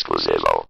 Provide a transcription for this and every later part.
ekskluzyvą.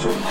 Thank.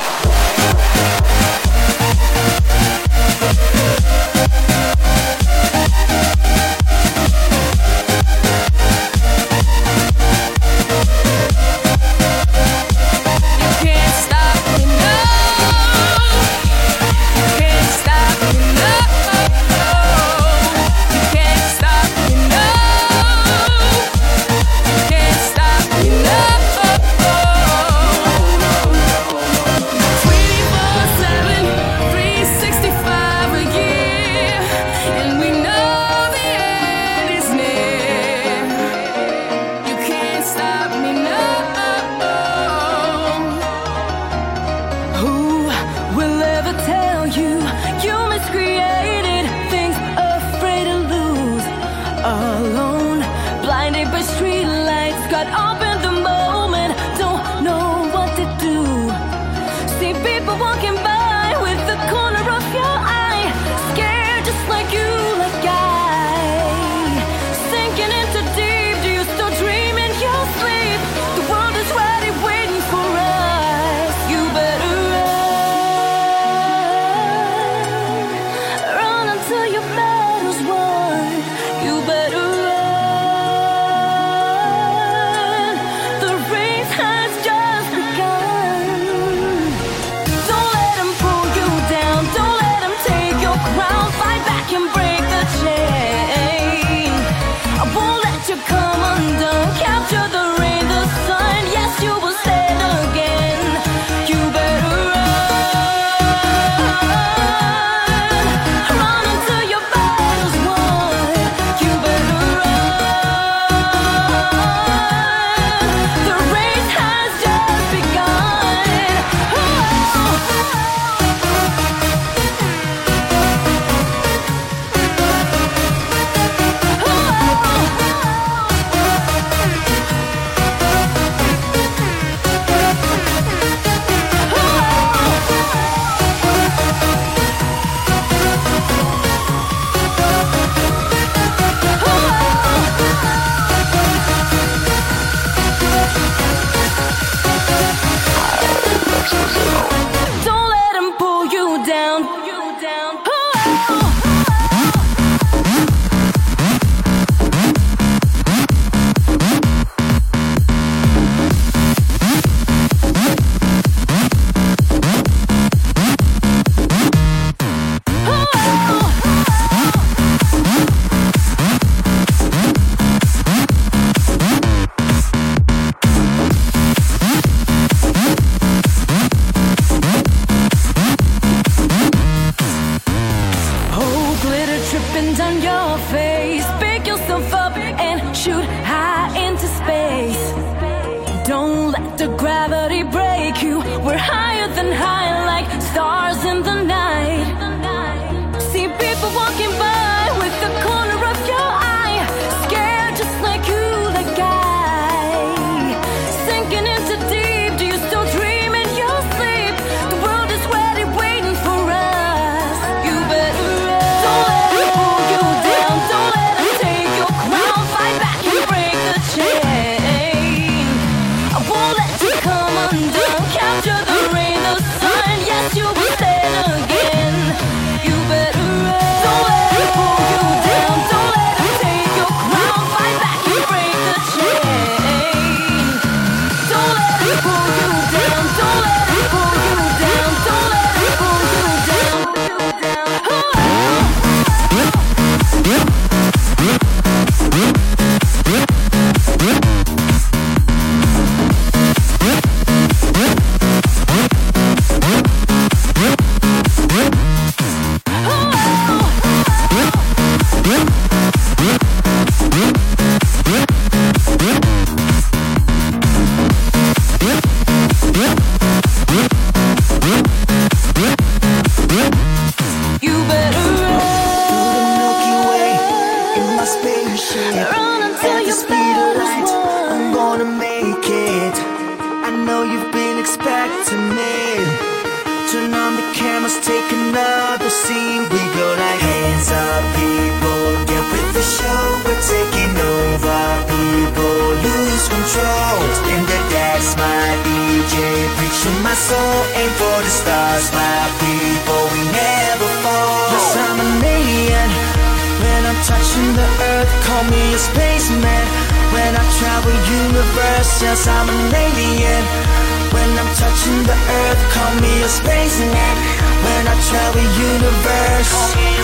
Universe